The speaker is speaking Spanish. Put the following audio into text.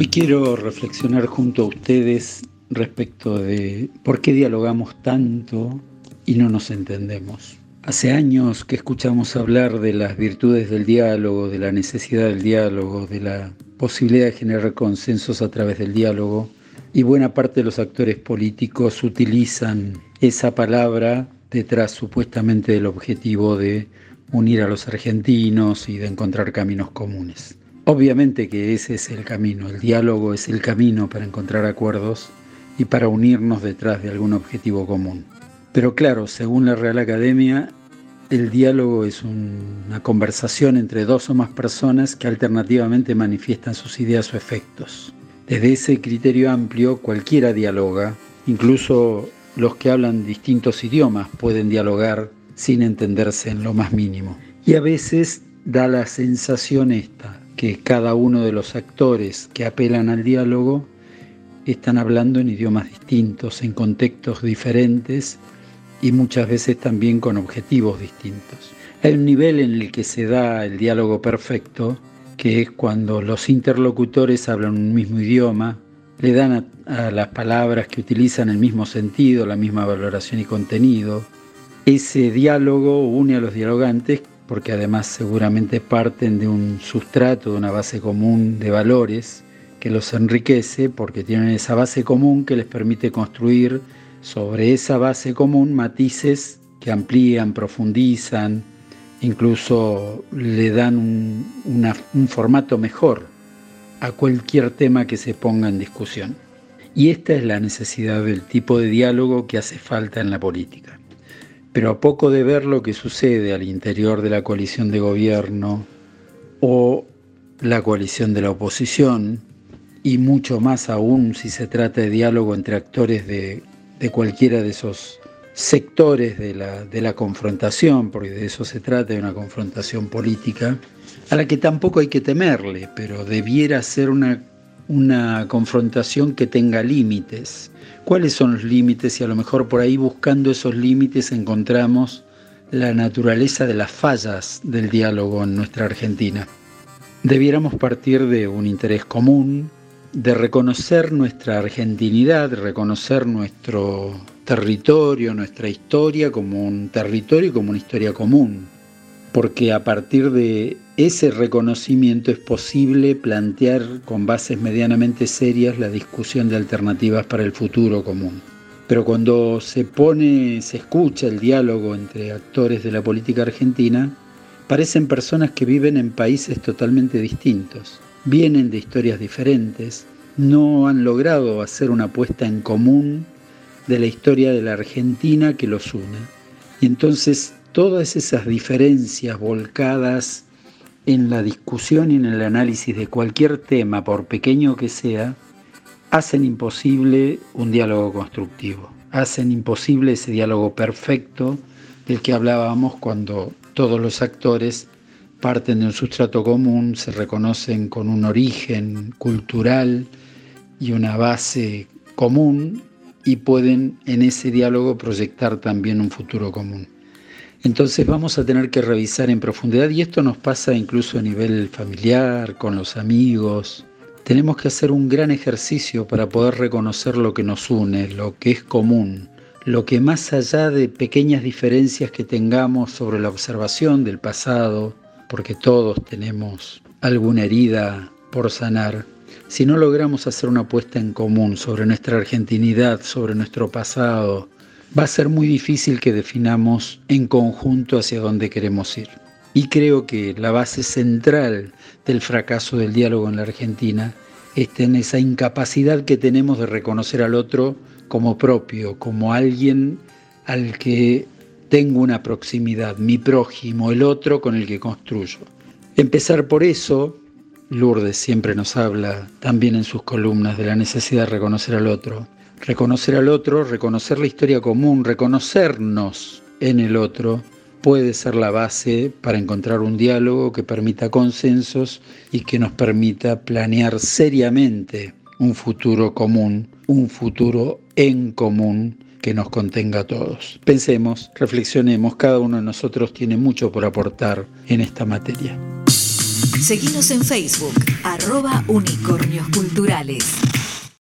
Hoy quiero reflexionar junto a ustedes respecto de por qué dialogamos tanto y no nos entendemos. Hace años que escuchamos hablar de las virtudes del diálogo, de la necesidad del diálogo, de la posibilidad de generar consensos a través del diálogo, y buena parte de los actores políticos utilizan esa palabra detrás supuestamente del objetivo de unir a los argentinos y de encontrar caminos comunes. Obviamente que ese es el camino, el diálogo es el camino para encontrar acuerdos y para unirnos detrás de algún objetivo común. Pero claro, según la Real Academia, el diálogo es una conversación entre dos o más personas que alternativamente manifiestan sus ideas o efectos. Desde ese criterio amplio, cualquiera dialoga, incluso los que hablan distintos idiomas pueden dialogar sin entenderse en lo más mínimo. Y a veces da la sensación esta, que cada uno de los actores que apelan al diálogo están hablando en idiomas distintos, en contextos diferentes y muchas veces también con objetivos distintos. Hay un nivel en el que se da el diálogo perfecto, que es cuando los interlocutores hablan un mismo idioma, le dan a, a, las palabras que utilizan el mismo sentido, la misma valoración y contenido. Ese diálogo une a los dialogantes porque además seguramente parten de un sustrato, de una base común de valores que los enriquece porque tienen esa base común que les permite construir sobre esa base común matices que amplían, profundizan, incluso le dan un, un formato mejor a cualquier tema que se ponga en discusión. Y esta es la necesidad del tipo de diálogo que hace falta en la política. Pero a poco de ver lo que sucede al interior de la coalición de gobierno o la coalición de la oposición, y mucho más aún si se trata de diálogo entre actores de, de cualquiera de esos sectores de la, de la confrontación, porque de eso se trata, de una confrontación política, a la que tampoco hay que temerle, pero debiera ser una, una confrontación que tenga límites, cuáles son los límites y a lo mejor por ahí buscando esos límites encontramos la naturaleza de las fallas del diálogo en nuestra Argentina. Debiéramos partir de un interés común, de reconocer nuestra argentinidad, reconocer nuestro territorio, nuestra historia como un territorio y como una historia común, porque a partir de ese reconocimiento es posible plantear con bases medianamente serias la discusión de alternativas para el futuro común. Pero cuando se pone, se escucha el diálogo entre actores de la política argentina, parecen personas que viven en países totalmente distintos, vienen de historias diferentes, no han logrado hacer una puesta en común de la historia de la Argentina que los une. Y entonces todas esas diferencias volcadas en la discusión y en el análisis de cualquier tema, por pequeño que sea, hacen imposible un diálogo constructivo, hacen imposible ese diálogo perfecto del que hablábamos cuando todos los actores parten de un sustrato común, se reconocen con un origen cultural y una base común y pueden en ese diálogo proyectar también un futuro común. Entonces vamos a tener que revisar en profundidad y esto nos pasa incluso a nivel familiar, con los amigos. Tenemos que hacer un gran ejercicio para poder reconocer lo que nos une, lo que es común, lo que más allá de pequeñas diferencias que tengamos sobre la observación del pasado, porque todos tenemos alguna herida por sanar, si no logramos hacer una apuesta en común sobre nuestra argentinidad, sobre nuestro pasado, va a ser muy difícil que definamos en conjunto hacia dónde queremos ir. Y creo que la base central del fracaso del diálogo en la Argentina está en esa incapacidad que tenemos de reconocer al otro como propio, como alguien al que tengo una proximidad, mi prójimo, el otro con el que construyo. Empezar por eso, Lourdes siempre nos habla también en sus columnas de la necesidad de reconocer al otro, Reconocer al otro, reconocer la historia común, reconocernos en el otro, puede ser la base para encontrar un diálogo que permita consensos y que nos permita planear seriamente un futuro común, un futuro en común que nos contenga a todos. Pensemos, reflexionemos, cada uno de nosotros tiene mucho por aportar en esta materia. Seguinos en Facebook, arroba unicornios culturales.